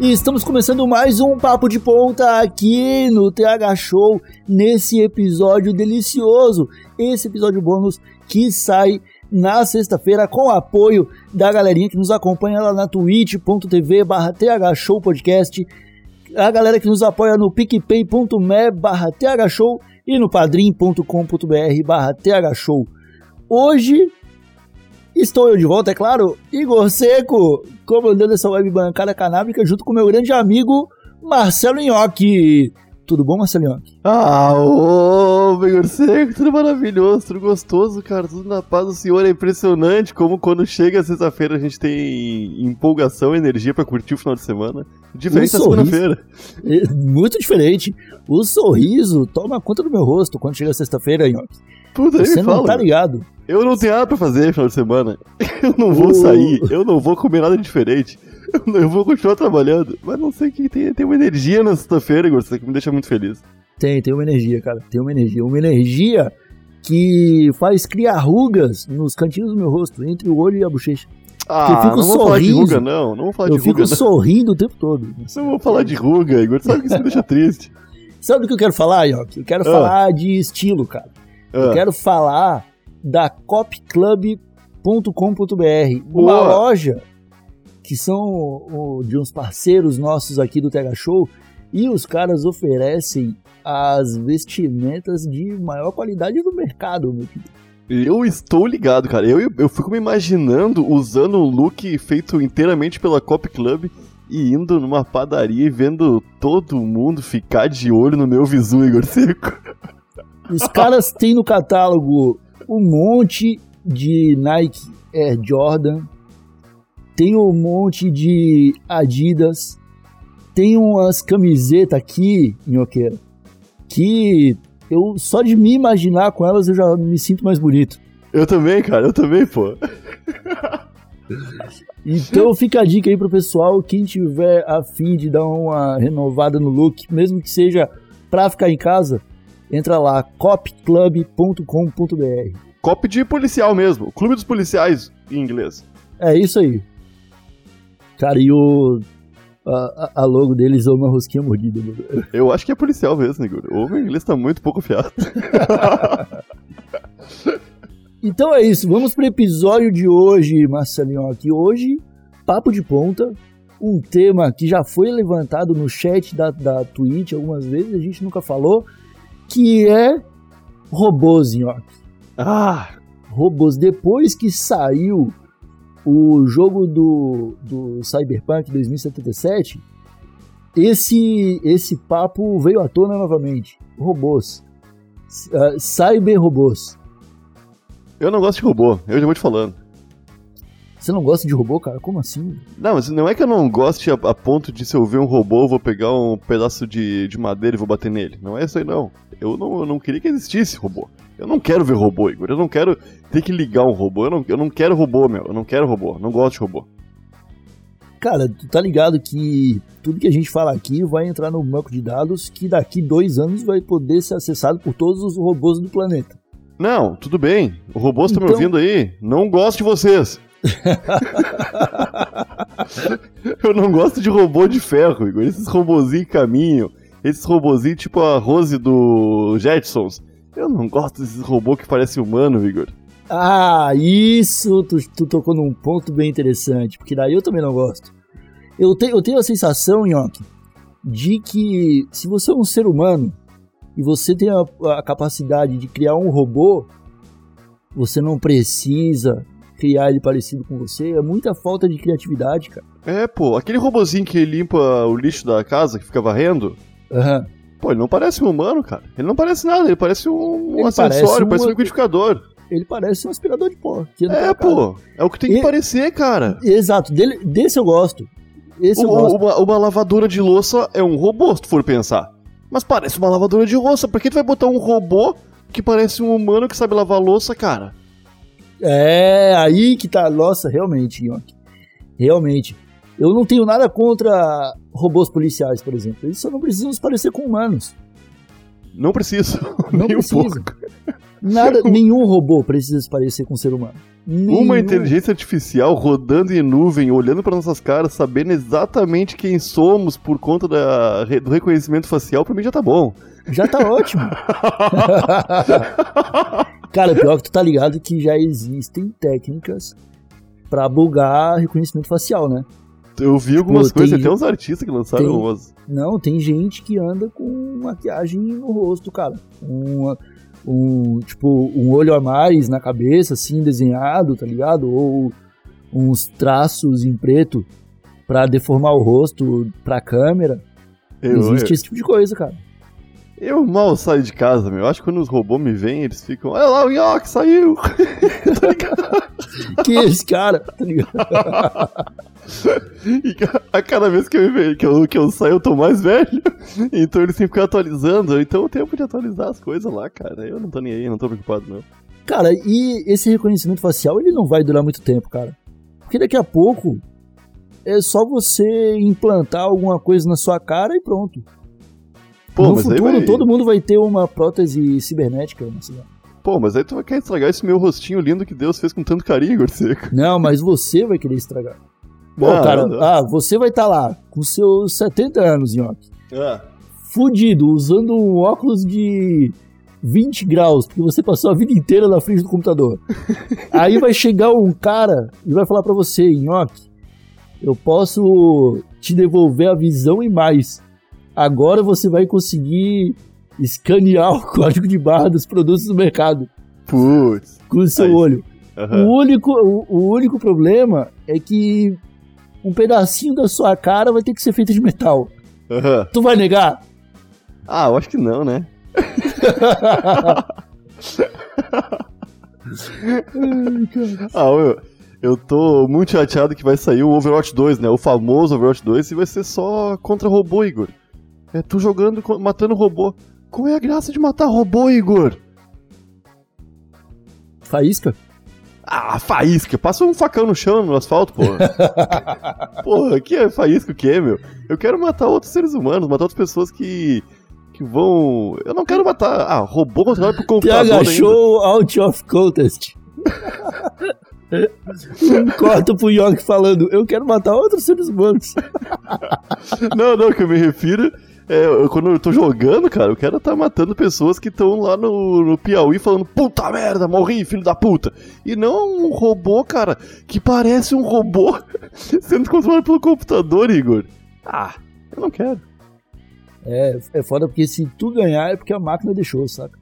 E estamos começando mais um Papo de Ponta aqui no TH Show, nesse episódio delicioso. Esse episódio bônus que sai na sexta-feira com apoio da galerinha que nos acompanha lá na twitch.tv barra TH Show Podcast, a galera que nos apoia no picpay.me barra TH Show e no padrim.com.br barra TH Show. Hoje Estou eu de volta, é claro, Igor Seco, comandando essa web bancada canábica junto com meu grande amigo Marcelo Nhoque. Tudo bom, Marcelo Nhoque? Ah, ô, Igor Seco, tudo maravilhoso, tudo gostoso, cara, tudo na paz do Senhor. É impressionante como quando chega sexta-feira a gente tem empolgação, energia para curtir o final de semana. Diferente da segunda-feira. É, muito diferente. O sorriso toma conta do meu rosto quando chega sexta-feira, Nhoque. Puta, Você não fala. tá ligado. Eu não tenho nada pra fazer final de semana. Eu não vou sair, eu não vou comer nada diferente. Eu, eu vou continuar trabalhando. Mas não sei o que tem. Tem uma energia na sexta-feira, Igor, que me deixa muito feliz. Tem, tem uma energia, cara. Tem uma energia. Uma energia que faz criar rugas nos cantinhos do meu rosto, entre o olho e a bochecha. Ah, eu fico não vou falar de ruga, não. Não vou falar Eu de fico ruga, não. sorrindo o tempo todo. Não vou falar de ruga, Igor. Sabe que isso me deixa triste. Sabe do que eu quero falar, Yoki? Eu quero Ah. falar de estilo, cara. Eu Ah, quero falar da copclub.com.br, uma loja que são o- de uns parceiros nossos aqui do Tega Show e os caras oferecem as vestimentas de maior qualidade do mercado, meu querido. Eu estou ligado, cara. Eu, eu fico me imaginando usando um look feito inteiramente pela Cop Club e indo numa padaria e vendo todo mundo ficar de olho no meu visu, Igor Seco. Os caras têm no catálogo um monte de Nike Air Jordan, tem um monte de Adidas, tem umas camisetas aqui, Nhoqueira, que eu só de me imaginar com elas eu já me sinto mais bonito. Eu também, cara, eu também, pô. Então fica a dica aí pro pessoal, quem tiver a fim de dar uma renovada no look, mesmo que seja pra ficar em casa, entra lá, copclub.com.br. Cop de policial mesmo. Clube dos policiais em inglês. É isso aí. Cara, e o. A, a- logo deles é uma rosquinha mordida. mano. Eu acho que é policial mesmo, Igor. O meu inglês tá muito pouco fiado. Então é isso, vamos pro episódio de hoje, Marcelinho. Aqui hoje, papo de ponta. Um tema que já foi levantado no chat da, da Twitch algumas vezes, a gente nunca falou, que é robôs, Nhoque. Ah, robôs. Depois que saiu o jogo do, do Cyberpunk 2077, esse, esse papo veio à tona novamente. Robôs. Uh, cyber-robôs. eu não gosto de robô. Eu já vou te falando. Você não gosta de robô, cara? Como assim? Não, mas não é que eu não goste a, a ponto de se eu ver um robô, eu vou pegar um pedaço de, de madeira e vou bater nele. Não é isso aí, não. Eu não, eu não queria que existisse robô. Eu não quero ver robô, Igor. Eu não quero ter que ligar um robô. Eu não, eu não quero robô, meu. Eu não quero robô. Não gosto de robô. Cara, tu tá ligado que tudo que a gente fala aqui vai entrar no banco de dados que daqui dois anos vai poder ser acessado por todos os robôs do planeta. Não, tudo bem. O robô está me Então- ouvindo aí. Não gosto de vocês. eu não gosto de robô de ferro, Igor. Esses robozinhos em caminho. Esses robozinhos tipo a Rose do Jetsons. Eu não gosto desses robôs que parecem humano, Igor. Ah, isso! Tu, tu tocou num ponto bem interessante, porque daí eu também não gosto. Eu, te, eu tenho a sensação, Nhoque, de que se você é um ser humano e você tem a, a capacidade de criar um robô, você não precisa criar ele parecido com você. É muita falta de criatividade, cara. É, pô, aquele robozinho que limpa o lixo da casa, que fica varrendo. Aham. Pô, ele não parece um humano, cara. Ele não parece nada, ele parece um, um Ele acessório, parece um- parece um liquidificador. Ele parece um aspirador de pó. É, casa. pô, é o que tem que E- parecer, cara. Exato, dele, desse eu gosto. Esse eu O- gosto. uma, uma lavadora de louça é um robô, se tu for pensar. Mas parece uma lavadora de louça. Por que tu vai botar um robô que parece um humano que sabe lavar louça, cara? É, aí que tá. Nossa, realmente. Realmente. Eu não tenho nada contra robôs policiais, por exemplo. Eles só não precisam se parecer com humanos. Não preciso. Não Nem um precisa. pouco. Nada, nenhum robô precisa se parecer com um ser humano. Nenhum. Uma inteligência artificial rodando em nuvem, olhando para nossas caras, sabendo exatamente quem somos por conta da, do reconhecimento facial, pra mim já tá bom. Já tá ótimo. Cara, pior que tu tá ligado que já existem técnicas pra bugar reconhecimento facial, né? Eu vi algumas Pô, coisas, tem- até uns artistas que lançaram tem- umas. Não, tem gente que anda com maquiagem no rosto, cara. Um, um, tipo, um olho a mais na cabeça, assim, desenhado, tá ligado? Ou uns traços em preto pra deformar o rosto pra câmera. Eu, Existe eu, esse tipo de coisa, cara. eu mal saio de casa, meu. Eu acho que quando os robôs me veem, eles ficam. Olha lá, o Nhoque saiu! Tá ligado? Que esse cara, tá ligado? E a cada vez que eu, que, eu, que eu saio, eu tô mais velho. Então eles têm que ficar atualizando. Então o tempo de atualizar as coisas lá, cara. Eu não tô nem aí, não tô preocupado, não. Cara, e esse reconhecimento facial, ele não vai durar muito tempo, cara. Porque daqui a pouco é só você implantar alguma coisa na sua cara e pronto. Pô, no mas futuro, vai... todo mundo vai ter uma prótese cibernética. Lá. Pô, mas aí tu vai querer estragar esse meu rostinho lindo que Deus fez com tanto carinho, Gorseco. não, mas você vai querer estragar. Pô, Não, cara, não. ah, você vai estar lá com seus 70 anos, Nhoque, Ah. fudido, usando um óculos de 20 graus, porque você passou a vida inteira na frente do computador. Aí vai chegar um cara e vai falar pra você, Nhoque, eu posso te devolver a visão e mais. Agora você vai conseguir escanear o código de barra dos produtos do mercado Putz. com o seu Aí. olho. Aham. O, único, o, o único problema é que um pedacinho da sua cara vai ter que ser feito de metal. Aham. Tu vai negar? Ah, eu acho que não, né? Ah, eu, eu tô muito chateado que vai sair o Overwatch 2, né? O famoso Overwatch 2 e vai ser só contra robô, Igor. É tu jogando, matando robô. Qual é a graça de matar robô, Igor? Faísca? Ah, faísca. Passa um facão no chão, no asfalto, porra. porra, que é faísca o quê, meu? Eu quero matar outros seres humanos, matar outras pessoas que... Que vão... Eu não quero matar... Ah, robô controlado por computador ainda. Show Out of Contest. corta pro York falando, eu quero matar outros seres humanos. Não, não, que eu me refiro é eu- quando eu tô jogando, cara, eu quero estar matando pessoas que estão lá no, no Piauí falando puta merda, morri, filho da puta. E não um robô, cara, que parece um robô sendo controlado pelo computador, Igor. Ah, eu não quero. É, é foda porque se tu ganhar é porque a máquina deixou, saca?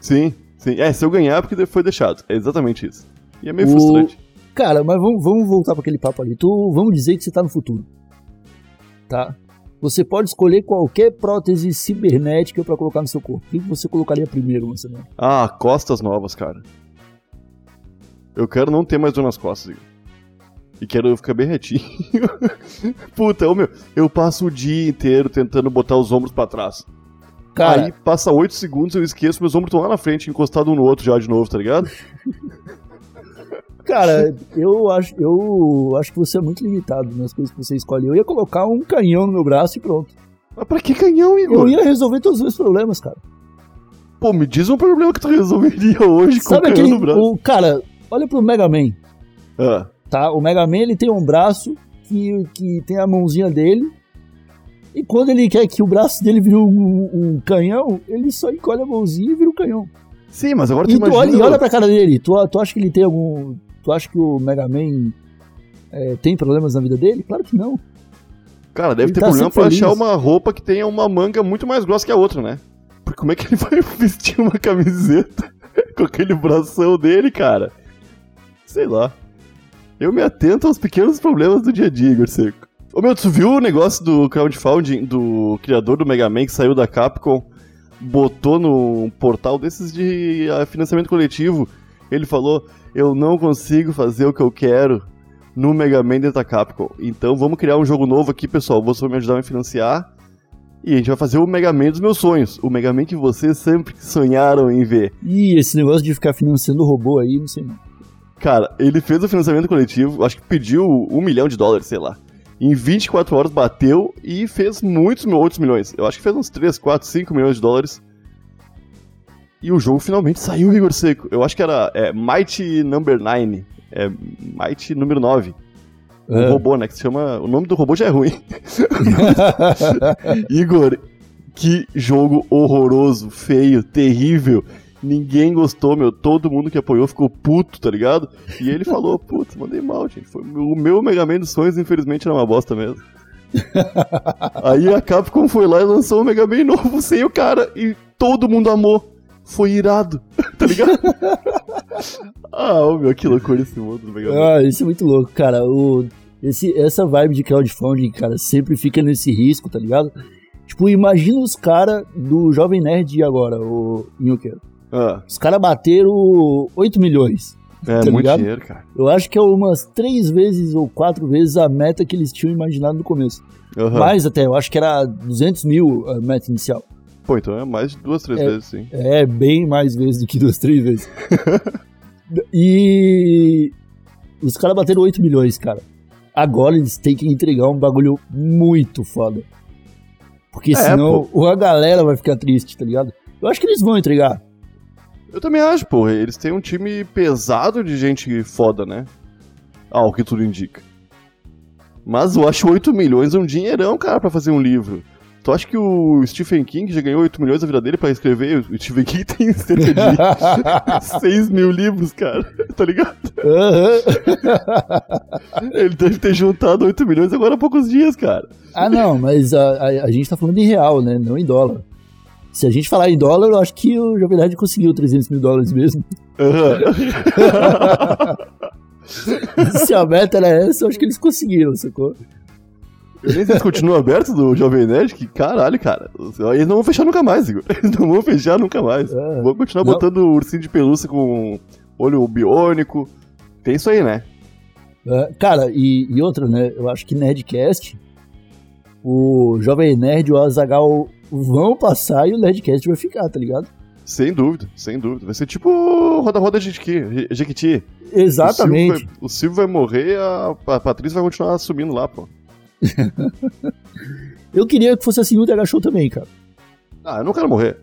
Sim, sim. É, se eu ganhar é porque foi deixado. É exatamente isso. E é meio O- frustrante. Cara, mas vamos, vamos voltar para aquele papo ali. Tu, vamos dizer que você tá no futuro. Tá? Você pode escolher qualquer prótese cibernética para colocar no seu corpo. O que você colocaria primeiro, Marcelo? Ah, costas novas, cara. Eu quero não ter mais dor nas costas. E quero ficar bem retinho. Puta, ô meu, eu passo o dia inteiro tentando botar os ombros pra trás. Cara, Aí passa 8 segundos, eu esqueço, meus ombros estão lá na frente, encostados um no outro já de novo, tá ligado? cara, eu acho, eu acho que você é muito limitado nas coisas que você escolhe. Eu ia colocar um canhão no meu braço e pronto. Mas pra que canhão, Igor? Eu ia resolver todos os meus problemas, cara. Pô, me diz um problema que tu resolveria hoje com o Sabe canhão aquele. no braço. O, cara, olha pro Mega Man, Ah, tá? O Mega Man ele tem um braço que, que tem a mãozinha dele. E quando ele quer que o braço dele vire um, um canhão, ele só encolhe a mãozinha e vira um canhão. sim, mas agora tu E tu imagina... olha, e olha pra cara dele. Tu, tu acha que ele tem algum. Tu acha que o Mega Man é, tem problemas na vida dele? Claro que não. Cara, deve Ele ter tá problema pra achar feliz. uma roupa que tenha uma manga muito mais grossa que a outra, né? Porque como é que ele vai vestir uma camiseta com aquele bração dele, cara? Sei lá. Eu me atento aos pequenos problemas do dia a dia, Igor Seco. Ô meu, tu viu o negócio do crowdfunding do criador do Mega Man que saiu da Capcom, botou num portal desses de ah, financiamento coletivo? Ele falou: Eu não consigo fazer o que eu quero no Mega Man dentro da Capcom. Então vamos criar um jogo novo aqui, pessoal. Vocês vão me ajudar a me financiar. E a gente vai fazer o Mega Man dos meus sonhos. O Mega Man que vocês sempre sonharam em ver. Ih, esse negócio de ficar financiando o robô aí, não sei não. Cara, ele fez o financiamento coletivo, acho que pediu um milhão de dólares, sei lá. Em 24 horas bateu e fez muitos outros milhões. Eu acho que fez uns 3, 4, 5 milhões de dólares E o jogo finalmente saiu, Igor Seco. Eu acho que era é, Might Number 9. É, Might número 9. O É. robô, né? Que se chama. O nome do robô já é ruim. Igor, que jogo horroroso, feio, terrível. Ninguém gostou, meu. Todo mundo que apoiou ficou puto, tá ligado? E ele falou, putz, mandei mal, gente. Foi, o meu Mega Man dos sonhos, infelizmente, era uma bosta mesmo. Aí a Capcom foi lá e lançou um Mega Man novo sem o cara. E todo mundo amou. Foi irado, tá ligado? ah, meu, que loucura esse mundo Man. Ah, isso é muito louco, cara. O, esse, essa vibe de crowdfunding, cara, sempre fica nesse risco, tá ligado? Tipo, imagina os caras do Jovem Nerd de agora, o Milker. Ah, Os caras bateram 8 milhões. é Tá muito ligado? dinheiro, cara. Eu acho que é umas três vezes ou quatro vezes a meta que eles tinham imaginado no começo. Aham. Mais até, eu acho que era 200 mil a meta inicial. Pô, então é mais de duas, três É. vezes, sim. É, bem mais vezes do que duas, três vezes. e os caras bateram 8 milhões, cara. Agora eles têm que entregar um bagulho muito foda. Porque É, senão a galera vai ficar triste, tá ligado? Eu acho que eles vão entregar. Eu também acho, pô. Eles têm um time pesado de gente foda, né? Ah, o que tudo indica. Mas eu acho 8 milhões um dinheirão, cara, pra fazer um livro. Tu acha que o Stephen King já ganhou 8 milhões da vida dele pra escrever? O Stephen King tem cerca de 6 mil livros, cara. Tá ligado? Aham. Ele deve ter juntado 8 milhões agora há poucos dias, cara. ah, não, mas a, a, a gente tá falando em real, né? Não em dólar. Se a gente falar em dólar, eu acho que o Jovem Nerd conseguiu 300 mil dólares mesmo. Aham. Se a meta era essa, eu acho que eles conseguiram, sacou? Eu nem sei se continua aberto do Jovem Nerd, que caralho, cara. Eles não vão fechar nunca mais, Igor. Eles não vão fechar nunca mais. É. Vão continuar Não. botando ursinho de pelúcia com olho biônico. Tem isso aí, né? É, cara, e, e outra, né? Eu acho que Nerdcast, o Jovem Nerd e o Azagal vão passar e o Nerdcast vai ficar, tá ligado? Sem dúvida, sem dúvida. Vai ser tipo roda-roda Jequiti. Jequiti. Exatamente. O Silvio, vai, o Silvio vai morrer, a, a Patrícia vai continuar subindo lá, pô. Eu queria que fosse assim no TH Show também, cara. Ah, eu não quero morrer.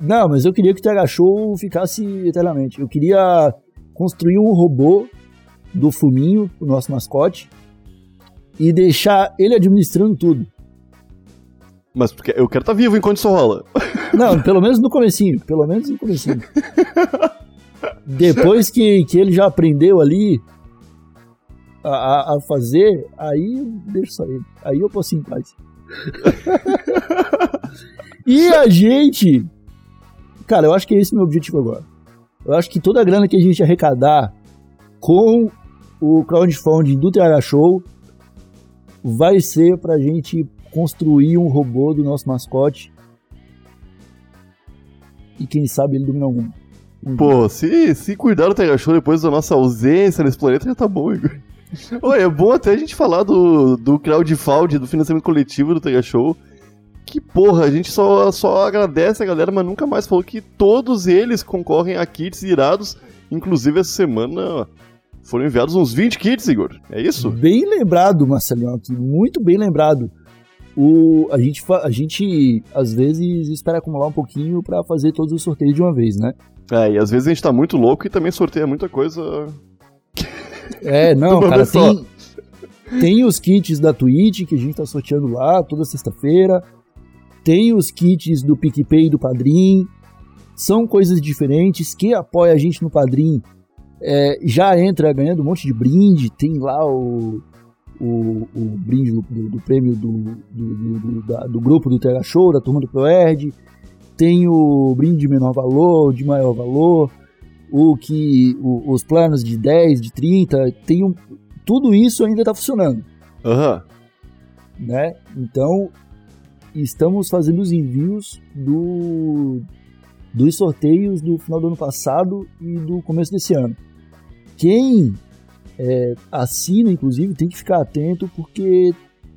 Não, mas eu queria que o TH Show ficasse eternamente. Eu queria construir um robô do Fuminho, o nosso mascote, e deixar ele administrando tudo. Mas porque eu quero estar vivo enquanto isso rola. Não, pelo menos no comecinho, pelo menos no comecinho. Depois que, que ele já aprendeu ali a, a- fazer, aí eu ele. Aí eu posso ir em paz. e a gente... Cara, eu acho que esse é o meu objetivo agora. Eu acho que toda a grana que a gente arrecadar com o crowdfunding do TH Show vai ser pra gente construir um robô do nosso mascote e quem sabe ele domina algum. Um Pô, se, se cuidar do Tega Show depois da nossa ausência nesse planeta, já tá bom, Igor. Oi, é bom até a gente falar do, do crowdfunding, do financiamento coletivo do Tega Show. Que porra, a gente só, só agradece a galera, mas nunca mais falou que todos eles concorrem a kits irados. Inclusive, essa semana foram enviados uns 20 kits, Igor. É isso? Bem lembrado, Marcelinho, muito bem lembrado. O, a, gente, a gente, às vezes, espera acumular um pouquinho pra fazer todos os sorteios de uma vez, né? É, e às vezes a gente tá muito louco e também sorteia muita coisa. É, não, cara, tem, tem os kits da Twitch que a gente tá sorteando lá toda sexta-feira. Tem os kits do PicPay e do Padrim. São coisas diferentes. Quem apoia a gente no Padrim é, já entra ganhando um monte de brinde. Tem lá o, o, o brinde do, do- do prêmio do- do- da- do grupo do TH Show, da turma do ProErd. Tem o brinde de menor valor, de maior valor o que o- os planos de 10, de 30, tem um, tudo isso ainda está funcionando, Aham. né? Então estamos fazendo os envios do dos sorteios do final do ano passado e do começo desse ano. Quem é, assina, inclusive, tem que ficar atento porque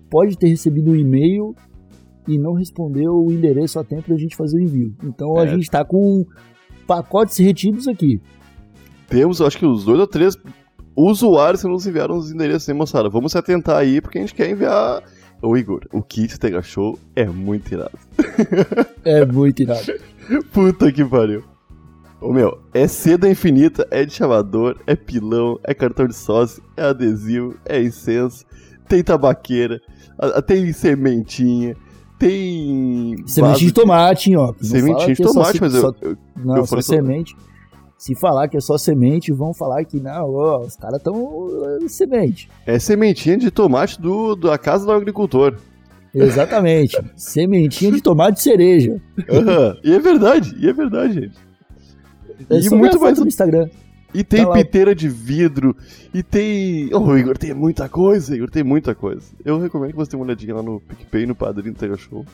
pode ter recebido um e-mail e não respondeu o endereço a tempo da gente fazer o envio. Então a É. gente está com pacotes retidos aqui. Temos, acho que os dois ou três usuários que nos enviaram os endereços, hein, moçada? Vamos se atentar aí, porque a gente quer enviar. Ô, Igor, o kit Tega Show é muito irado. É muito irado. Puta que pariu. Ô meu, é seda infinita, é de chavador, é pilão, é cartão de sócio, é adesivo, é incenso, tem tabaqueira, tem sementinha, tem. Semente vaso de tomate, hein, ó. Sementinha de é tomate, se- mas eu, Não, eu só semente. Se falar que é só semente, vão falar que não, ó, os caras estão semente. É sementinha de tomate do, da casa do agricultor. Exatamente. Sementinha de tomate cereja. Aham, e é verdade, e é verdade, gente. É e muito mais. no Instagram. E tem Tá lá. piteira de vidro, e tem. Oh, Igor, tem muita coisa, Igor, tem muita coisa. Eu recomendo que você dê uma olhadinha lá no PicPay, no Padrinho do Tega Show.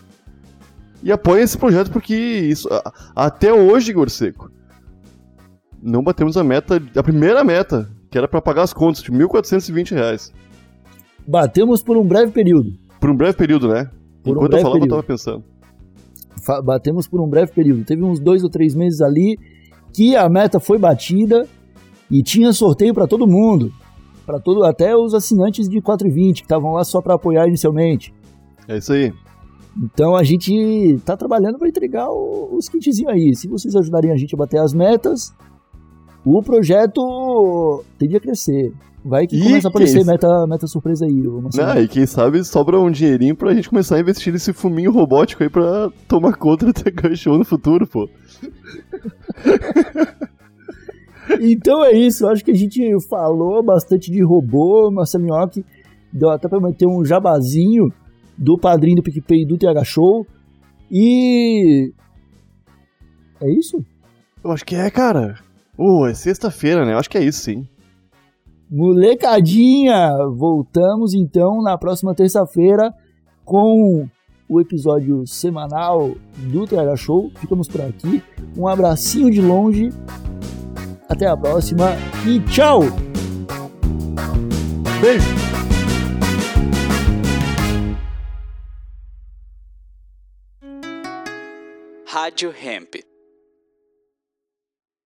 E apoie esse projeto, porque isso. Até hoje, Igor Seco, não batemos a meta, a primeira meta, que era pra pagar as contas, de 1.420 reais. Batemos por um breve período. Por um breve período, né? Por um Enquanto eu breve falava, período. eu tava pensando. Fa- Batemos por um breve período. Teve uns dois ou três meses ali que a meta foi batida e tinha sorteio para todo mundo. para todo Até os assinantes de 4,20 que estavam lá só para apoiar inicialmente. É isso aí. Então a gente tá trabalhando para entregar os kitzinhos aí. Se vocês ajudarem a gente a bater as metas, o projeto tende a crescer. Vai que Ih, começa a aparecer meta, meta surpresa aí. Ah, e quem sabe sobra um dinheirinho pra gente começar a investir nesse fuminho robótico aí pra tomar conta do Tega Show no futuro, pô. Então é isso, acho que a gente falou bastante de robô, Marcelo Nhoque, deu até pra meter um jabazinho do padrinho do PicPay e do TH Show. E. É isso? Eu acho que é, cara. Ô, é sexta-feira, né? Eu acho que é isso, sim. Molecadinha! Voltamos então na próxima terça-feira com o episódio semanal do TH Show. Ficamos por aqui. Um abracinho de longe. Até a próxima e tchau! Beijo! Rádio Hemp.